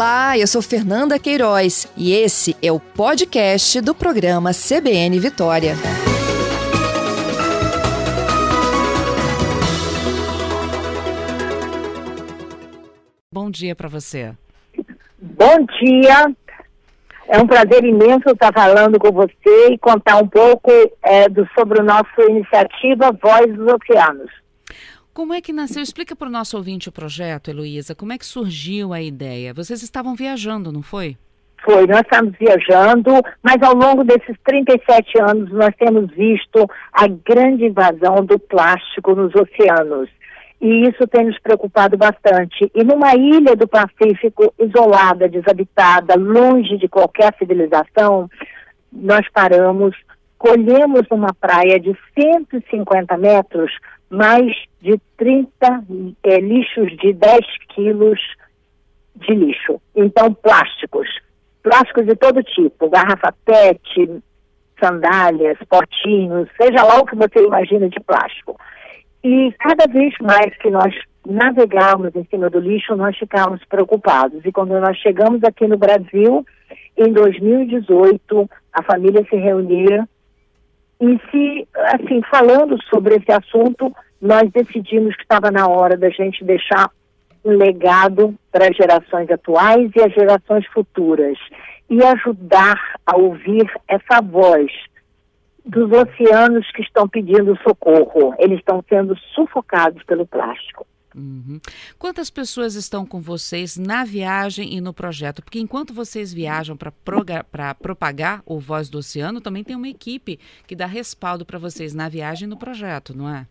Olá, eu sou Fernanda Queiroz e esse é o podcast do programa CBN Vitória. Bom dia para você. Bom dia. É um prazer imenso estar falando com você e contar um pouco é, do, sobre a nossa iniciativa Voz dos Oceanos. Como é que nasceu? Explica para o nosso ouvinte o projeto, Heloísa. Como é que surgiu a ideia? Vocês estavam viajando, não foi? Foi, nós estamos viajando, mas ao longo desses 37 anos nós temos visto a grande invasão do plástico nos oceanos. E isso tem nos preocupado bastante. E numa ilha do Pacífico, isolada, desabitada, longe de qualquer civilização, nós paramos, colhemos numa praia de 150 metros mais de 30 é, lixos de 10 quilos de lixo. Então, plásticos. Plásticos de todo tipo, garrafa PET, sandálias, potinhos, seja lá o que você imagina de plástico. E cada vez mais que nós navegarmos em cima do lixo, nós ficamos preocupados. E quando nós chegamos aqui no Brasil, em 2018, a família se reunia e se, assim, falando sobre esse assunto, nós decidimos que estava na hora da gente deixar um legado para as gerações atuais e as gerações futuras e ajudar a ouvir essa voz dos oceanos que estão pedindo socorro. Eles estão sendo sufocados pelo plástico. Uhum. Quantas pessoas estão com vocês na viagem e no projeto? Porque enquanto vocês viajam para propagar o Voz do Oceano, também tem uma equipe que dá respaldo para vocês na viagem e no projeto, não é?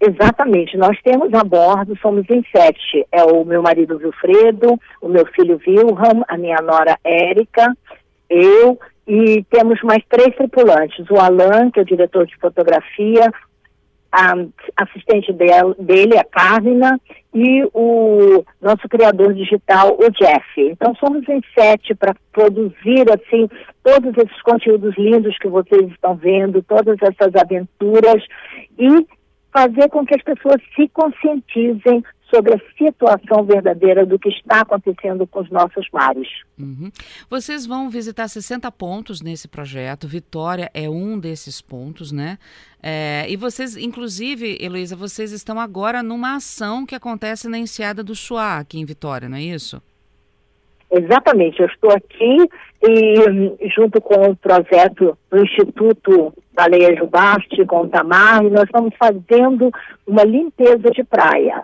Exatamente. Nós temos a bordo, somos em sete. É o meu marido Wilfredo, o meu filho Wilhelm, a minha nora Érica, eu e temos mais três tripulantes. O Alan, que é o diretor de fotografia, a assistente dele, a Carmina, e o nosso criador digital, o Jeff. Então somos em sete para produzir assim todos esses conteúdos lindos que vocês estão vendo, todas essas aventuras e fazer com que as pessoas se conscientizem sobre a situação verdadeira do que está acontecendo com os nossos mares. Uhum. Vocês vão visitar 60 pontos nesse projeto, Vitória é um desses pontos, né? É, e vocês, inclusive, Heloísa, vocês estão agora numa ação que acontece na Enseada do Chuá, aqui em Vitória, não é isso? Exatamente, eu estou aqui e junto com o projeto do Instituto Baleia Jubaste, com o Tamar, nós estamos fazendo uma limpeza de praia.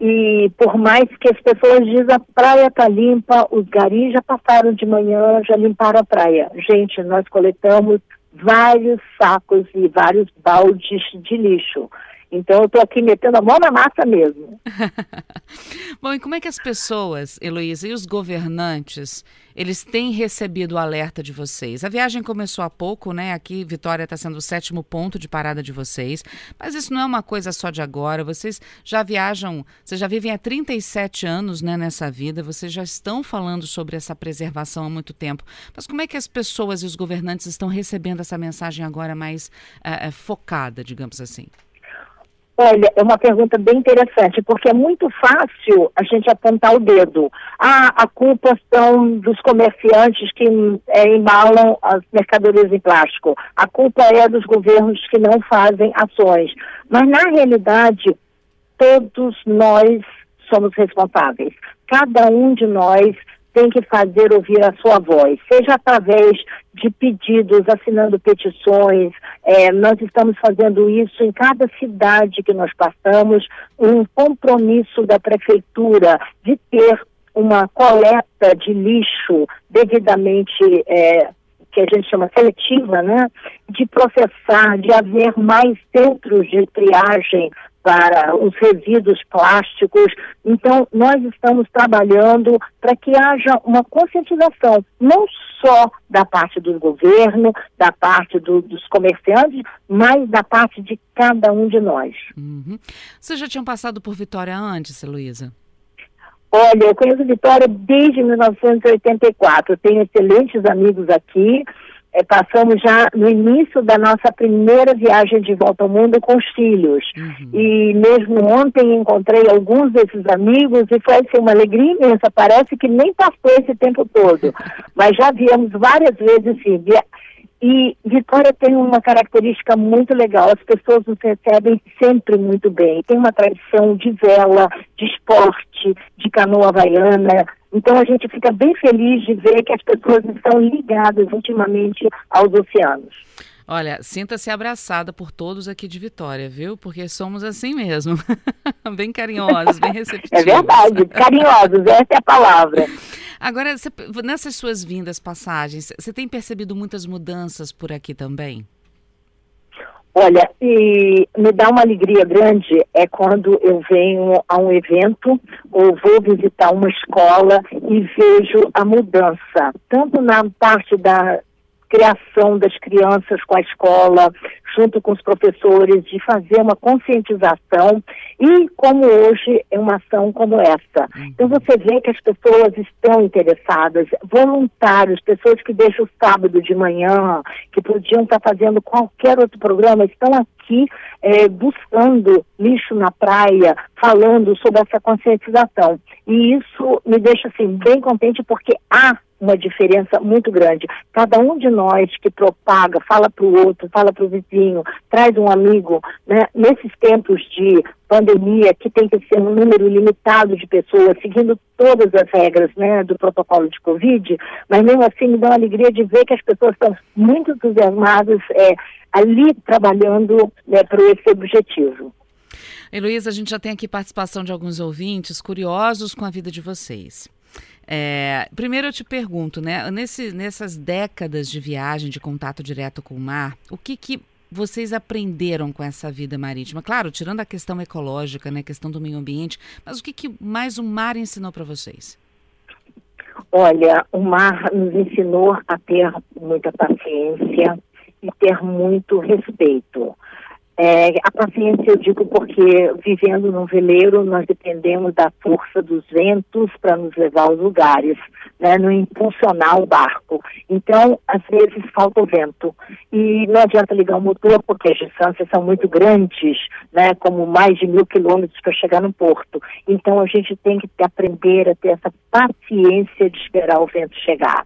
E por mais que as pessoas dizem a praia está limpa, os garis já passaram de manhã, já limparam a praia. Gente, nós coletamos vários sacos e vários baldes de lixo. Então eu estou aqui metendo a mão na massa mesmo. Bom, e como é que as pessoas, Heloísa, e os governantes, eles têm recebido o alerta de vocês? A viagem começou há pouco, né? Aqui Vitória está sendo o sétimo ponto de parada de vocês, mas isso não é uma coisa só de agora. Vocês já viajam, vocês já vivem há 37 anos né, nessa vida, vocês já estão falando sobre essa preservação há muito tempo. Mas como é que as pessoas e os governantes estão recebendo essa mensagem agora mais uh, focada, digamos assim? Olha, é uma pergunta bem interessante, porque é muito fácil a gente apontar o dedo. Ah, a culpa são dos comerciantes que é, embalam as mercadorias em plástico. A culpa é dos governos que não fazem ações. Mas, na realidade, todos nós somos responsáveis. Cada um de nós tem que fazer ouvir a sua voz, seja através de pedidos, assinando petições. É, nós estamos fazendo isso em cada cidade que nós passamos, um compromisso da prefeitura de ter uma coleta de lixo devidamente é, que a gente chama seletiva, né, de processar, de haver mais centros de triagem para os resíduos plásticos. Então, nós estamos trabalhando para que haja uma conscientização, não só da parte do governo, da parte do, dos comerciantes, mas da parte de cada um de nós. Uhum. Vocês já tinham passado por Vitória antes, Luísa? Olha, eu conheço Vitória desde 1984. Eu tenho excelentes amigos aqui é, passamos já no início da nossa primeira viagem de volta ao mundo com os filhos. Uhum. E mesmo ontem encontrei alguns desses amigos e foi assim, uma alegria imensa. Parece que nem passou esse tempo todo. Mas já viemos várias vezes, sim. E Vitória tem uma característica muito legal, as pessoas nos recebem sempre muito bem. Tem uma tradição de vela, de esporte, de canoa havaiana. Então a gente fica bem feliz de ver que as pessoas estão ligadas intimamente aos oceanos. Olha, sinta-se abraçada por todos aqui de Vitória, viu? Porque somos assim mesmo. bem carinhosos, bem receptivos. É verdade, carinhosos, essa é a palavra. Agora, nessas suas vindas, passagens, você tem percebido muitas mudanças por aqui também? Olha, e me dá uma alegria grande é quando eu venho a um evento ou vou visitar uma escola e vejo a mudança, tanto na parte da criação das crianças com a escola, junto com os professores, de fazer uma conscientização e como hoje é uma ação como essa. Uhum. Então você vê que as pessoas estão interessadas, voluntários, pessoas que deixam o sábado de manhã, que podiam estar fazendo qualquer outro programa, estão aqui é, buscando lixo na praia, falando sobre essa conscientização. E isso me deixa assim bem contente porque há uma diferença muito grande. Cada um de nós que propaga, fala para o outro, fala para o vizinho, traz um amigo, né? nesses tempos de pandemia, que tem que ser um número limitado de pessoas, seguindo todas as regras né, do protocolo de Covid, mas mesmo assim me dá uma alegria de ver que as pessoas estão muito entusiasmadas é, ali trabalhando né, para esse objetivo. Heloísa, a gente já tem aqui participação de alguns ouvintes curiosos com a vida de vocês. É, primeiro eu te pergunto, né, nesse, nessas décadas de viagem, de contato direto com o mar, o que, que vocês aprenderam com essa vida marítima? Claro, tirando a questão ecológica, né, a questão do meio ambiente, mas o que, que mais o mar ensinou para vocês? Olha, o mar nos ensinou a ter muita paciência e ter muito respeito. É, a paciência eu digo porque vivendo num veleiro nós dependemos da força dos ventos para nos levar aos lugares, né, no impulsionar o barco. Então, às vezes falta o vento e não adianta ligar o motor porque as distâncias são muito grandes, né, como mais de mil quilômetros para chegar no porto. Então a gente tem que aprender a ter essa paciência de esperar o vento chegar.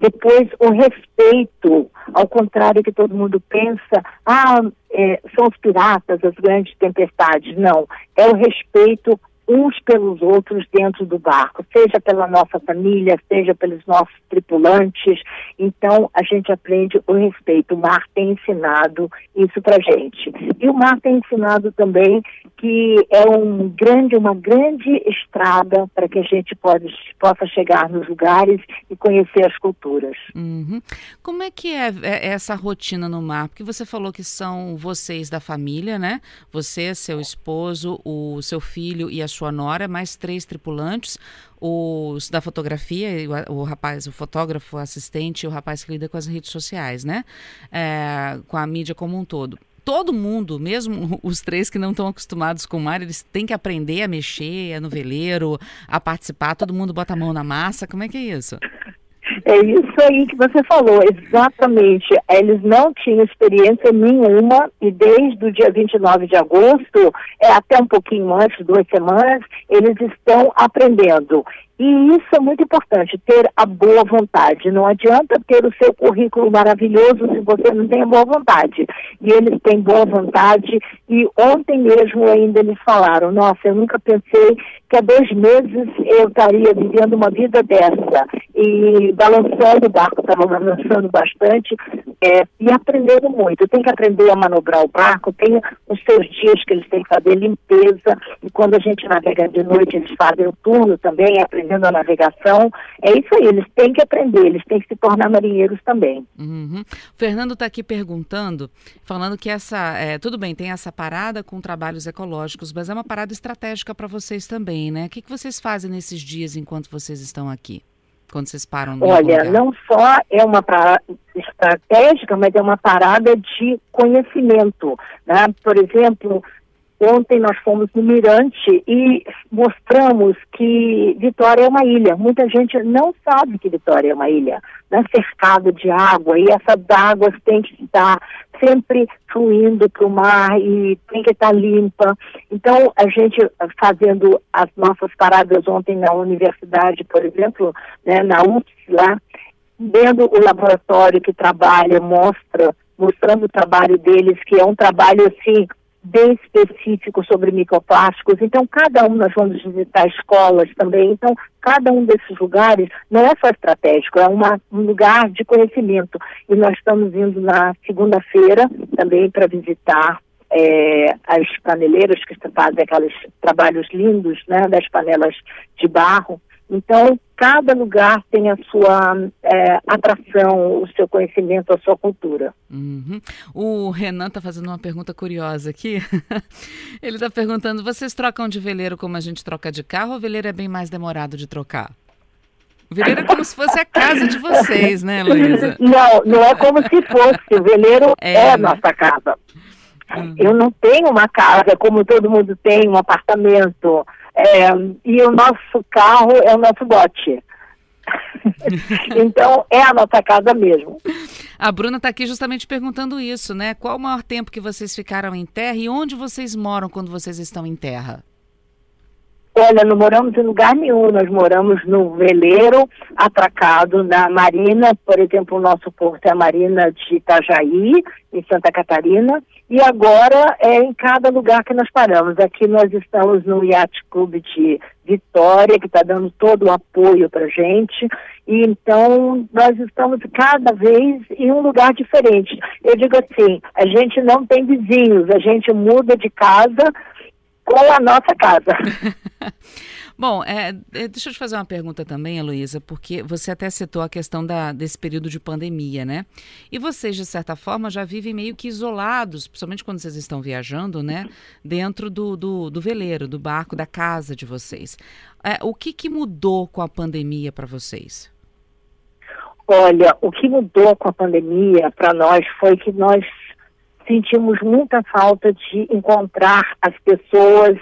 Depois o respeito, ao contrário que todo mundo pensa, ah, é, são os piratas, as grandes tempestades. Não, é o respeito uns pelos outros dentro do barco, seja pela nossa família, seja pelos nossos tripulantes. Então, a gente aprende o respeito. O mar tem ensinado isso para gente. E o mar tem ensinado também que é um grande, uma grande estrada para que a gente pode, possa chegar nos lugares e conhecer as culturas. Uhum. Como é que é, é essa rotina no mar? Porque você falou que são vocês da família, né? Você, seu esposo, o seu filho e a sua nora, mais três tripulantes, os da fotografia, o, rapaz, o fotógrafo, o assistente, o rapaz que lida com as redes sociais, né? É, com a mídia como um todo todo mundo, mesmo os três que não estão acostumados com o mar, eles têm que aprender a mexer no veleiro, a participar, todo mundo bota a mão na massa. Como é que é isso? É isso aí que você falou, exatamente. Eles não tinham experiência nenhuma e desde o dia 29 de agosto, é até um pouquinho antes, duas semanas, eles estão aprendendo. E isso é muito importante, ter a boa vontade. Não adianta ter o seu currículo maravilhoso se você não tem a boa vontade. E eles têm boa vontade. E ontem mesmo ainda eles falaram: Nossa, eu nunca pensei que há dois meses eu estaria vivendo uma vida dessa. E balançando, o barco estava balançando bastante é, e aprendendo muito. Tem que aprender a manobrar o barco, tem os seus dias que eles têm que fazer limpeza. E quando a gente navega de noite, eles fazem o turno também, aprendendo aprendendo a navegação. É isso aí, eles têm que aprender, eles têm que se tornar marinheiros também. Uhum. O Fernando está aqui perguntando, falando que essa, é, tudo bem, tem essa parada com trabalhos ecológicos, mas é uma parada estratégica para vocês também, né? O que, que vocês fazem nesses dias enquanto vocês estão aqui? Quando vocês param no Olha, não só é uma parada estratégica, mas é uma parada de conhecimento. Né? Por exemplo, Ontem nós fomos no Mirante e mostramos que Vitória é uma ilha. Muita gente não sabe que Vitória é uma ilha, né? cercado de água, e essas águas têm que estar sempre fluindo para o mar e tem que estar limpa. Então, a gente fazendo as nossas paradas ontem na universidade, por exemplo, né, na UFS lá, vendo o laboratório que trabalha, mostra, mostrando o trabalho deles, que é um trabalho assim bem específico sobre microplásticos. Então, cada um, nós vamos visitar escolas também. Então, cada um desses lugares não é só estratégico, é uma, um lugar de conhecimento. E nós estamos indo na segunda-feira também para visitar é, as paneleiras que fazem aqueles trabalhos lindos, né, das panelas de barro. Então, cada lugar tem a sua é, atração, o seu conhecimento, a sua cultura. Uhum. O Renan está fazendo uma pergunta curiosa aqui. Ele está perguntando: vocês trocam de veleiro como a gente troca de carro ou o veleiro é bem mais demorado de trocar? O veleiro é como se fosse a casa de vocês, né, Luísa? Não, não é como se fosse. O veleiro é, é a nossa casa. Uhum. Eu não tenho uma casa como todo mundo tem, um apartamento. É, e o nosso carro é o nosso bote. então é a nossa casa mesmo. A Bruna está aqui justamente perguntando isso, né? Qual o maior tempo que vocês ficaram em terra e onde vocês moram quando vocês estão em terra? Olha, não moramos em lugar nenhum, nós moramos no veleiro atracado na Marina, por exemplo, o nosso porto é a Marina de Itajaí, em Santa Catarina, e agora é em cada lugar que nós paramos. Aqui nós estamos no Yacht Clube de Vitória, que está dando todo o apoio para gente, e então nós estamos cada vez em um lugar diferente. Eu digo assim, a gente não tem vizinhos, a gente muda de casa com a nossa casa. Bom, é, é, deixa eu te fazer uma pergunta também, Heloísa, porque você até citou a questão da, desse período de pandemia, né? E vocês, de certa forma, já vivem meio que isolados, principalmente quando vocês estão viajando, né? Dentro do, do, do veleiro, do barco, da casa de vocês. É, o que, que mudou com a pandemia para vocês? Olha, o que mudou com a pandemia para nós foi que nós sentimos muita falta de encontrar as pessoas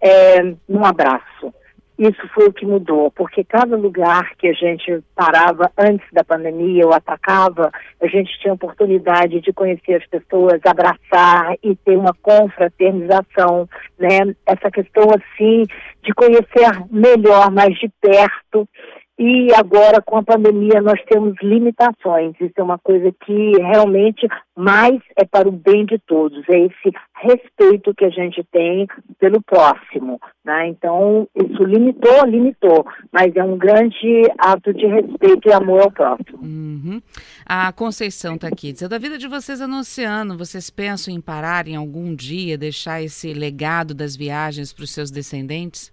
é, num abraço. Isso foi o que mudou, porque cada lugar que a gente parava antes da pandemia ou atacava, a gente tinha oportunidade de conhecer as pessoas, abraçar e ter uma confraternização, né? Essa questão assim de conhecer melhor, mais de perto e agora, com a pandemia, nós temos limitações. Isso é uma coisa que realmente mais é para o bem de todos. É esse respeito que a gente tem pelo próximo. Né? Então, isso limitou, limitou. Mas é um grande ato de respeito e amor ao próximo. Uhum. A Conceição está aqui dizendo: a vida de vocês é no oceano. Vocês pensam em parar em algum dia, deixar esse legado das viagens para os seus descendentes?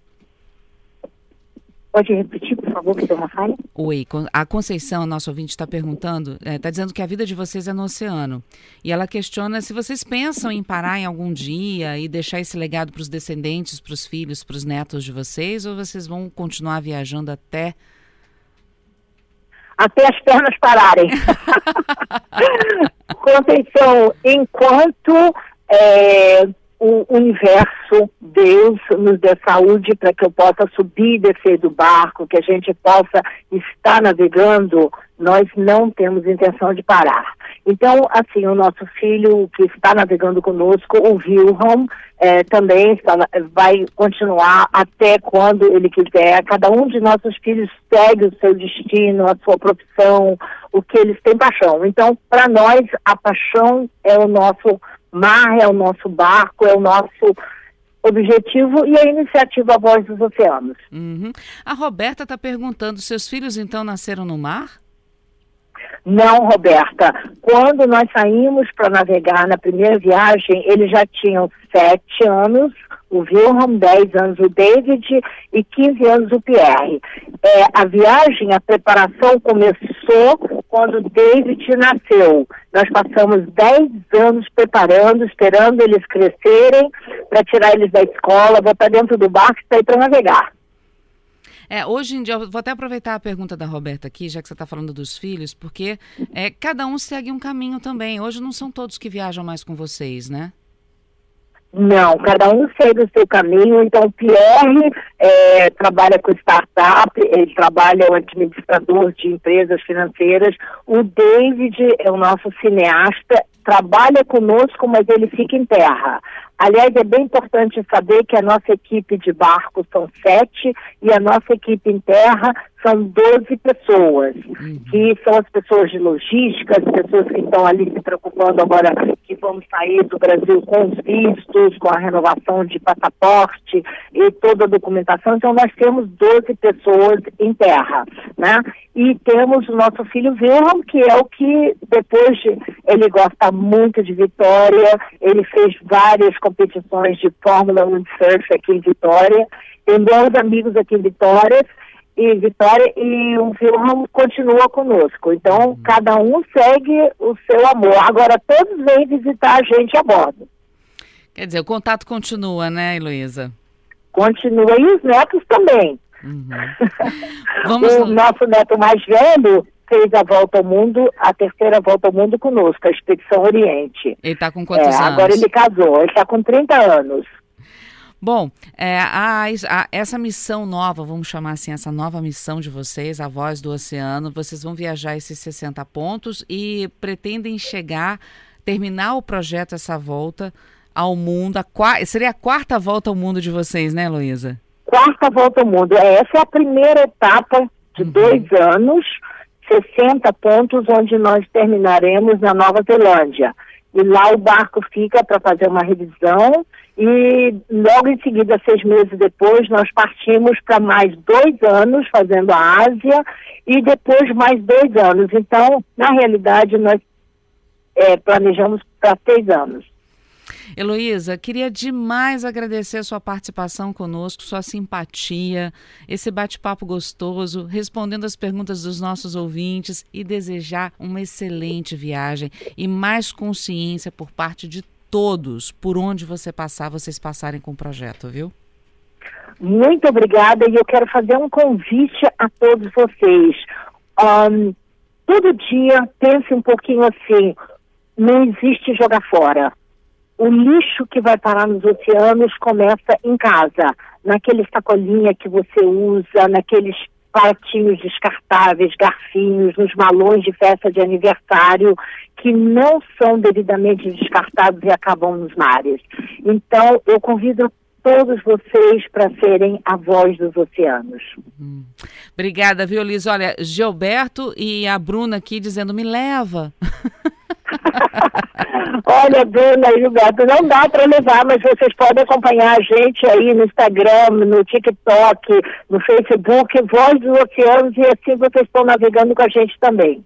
Pode repetir, favor, que deu uma falha? Oi, a Conceição, nosso ouvinte, está perguntando, está é, tá dizendo que a vida de vocês é no oceano. E ela questiona se vocês pensam em parar em algum dia e deixar esse legado para os descendentes, para os filhos, para os netos de vocês, ou vocês vão continuar viajando até. Até as pernas pararem. Conceição, enquanto. É o universo, Deus nos dê saúde para que eu possa subir e descer do barco, que a gente possa estar navegando, nós não temos intenção de parar. Então, assim, o nosso filho que está navegando conosco, o Wilhelm, é, também está, vai continuar até quando ele quiser. Cada um de nossos filhos segue o seu destino, a sua profissão, o que eles têm paixão. Então, para nós, a paixão é o nosso mar é o nosso barco, é o nosso objetivo e a iniciativa Voz dos Oceanos. Uhum. A Roberta está perguntando: seus filhos então nasceram no mar? Não, Roberta. Quando nós saímos para navegar na primeira viagem, eles já tinham sete anos, o Wilhelm, 10 anos o David e 15 anos o Pierre. É, a viagem, a preparação começou quando David nasceu. Nós passamos 10 anos preparando, esperando eles crescerem, para tirar eles da escola, botar dentro do barco e sair para navegar. É, hoje em dia, eu vou até aproveitar a pergunta da Roberta aqui, já que você está falando dos filhos, porque é, cada um segue um caminho também. Hoje não são todos que viajam mais com vocês, né? Não, cada um segue o seu caminho. Então, o Pierre é, trabalha com startup, ele trabalha o administrador de empresas financeiras. O David é o nosso cineasta, trabalha conosco, mas ele fica em terra. Aliás, é bem importante saber que a nossa equipe de barco são sete e a nossa equipe em terra são 12 pessoas, uhum. que são as pessoas de logística, as pessoas que estão ali se preocupando agora que vamos sair do Brasil com os vistos, com a renovação de passaporte e toda a documentação. Então, nós temos 12 pessoas em terra, né? E temos o nosso filho Wilhelm, que é o que depois de, ele gosta muito de Vitória, ele fez várias competições de Fórmula 1 Surf aqui em Vitória, tem bons amigos aqui em Vitória, e Vitória e o Wilhelm continua conosco. Então, uhum. cada um segue o seu amor. Agora, todos vêm visitar a gente a bordo. Quer dizer, o contato continua, né, Heloísa? Continua. E os netos também. Uhum. Vamos... o nosso neto mais velho fez a volta ao mundo, a terceira volta ao mundo conosco, a Expedição Oriente. Ele está com quantos é, anos? Agora ele casou, ele está com 30 anos. Bom, é, a, a, essa missão nova, vamos chamar assim, essa nova missão de vocês, a Voz do Oceano, vocês vão viajar esses 60 pontos e pretendem chegar, terminar o projeto, essa volta ao mundo. A, seria a quarta volta ao mundo de vocês, né, Luísa? Quarta volta ao mundo. É, essa é a primeira etapa de uhum. dois anos, 60 pontos, onde nós terminaremos na Nova Zelândia. E lá o barco fica para fazer uma revisão e logo em seguida, seis meses depois, nós partimos para mais dois anos fazendo a Ásia e depois mais dois anos. Então, na realidade, nós é, planejamos para seis anos. Heloísa, queria demais agradecer sua participação conosco, sua simpatia, esse bate-papo gostoso, respondendo as perguntas dos nossos ouvintes e desejar uma excelente viagem e mais consciência por parte de todos, por onde você passar, vocês passarem com o projeto, viu? Muito obrigada e eu quero fazer um convite a todos vocês. Um, todo dia pense um pouquinho assim, não existe jogar fora. O lixo que vai parar nos oceanos começa em casa, naquele sacolinha que você usa, naqueles pratinhos descartáveis, garfinhos, nos balões de festa de aniversário, que não são devidamente descartados e acabam nos mares. Então, eu convido todos vocês para serem a voz dos oceanos. Hum. Obrigada, viu, Liz? Olha, Gilberto e a Bruna aqui dizendo, me leva. Olha, Bruna e Gilberto, não dá para levar, mas vocês podem acompanhar a gente aí no Instagram, no TikTok, no Facebook, Voz dos Oceanos, e assim vocês estão navegando com a gente também.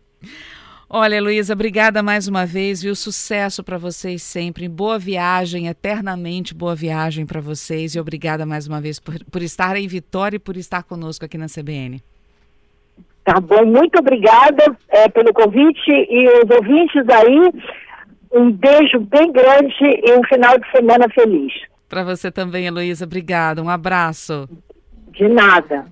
Olha, Luísa, obrigada mais uma vez, viu? Sucesso para vocês sempre. Boa viagem, eternamente boa viagem para vocês. E obrigada mais uma vez por, por estar em Vitória e por estar conosco aqui na CBN. Tá bom, muito obrigada é, pelo convite e os ouvintes aí. Um beijo bem grande e um final de semana feliz. Para você também, Heloísa. Obrigada. Um abraço. De nada.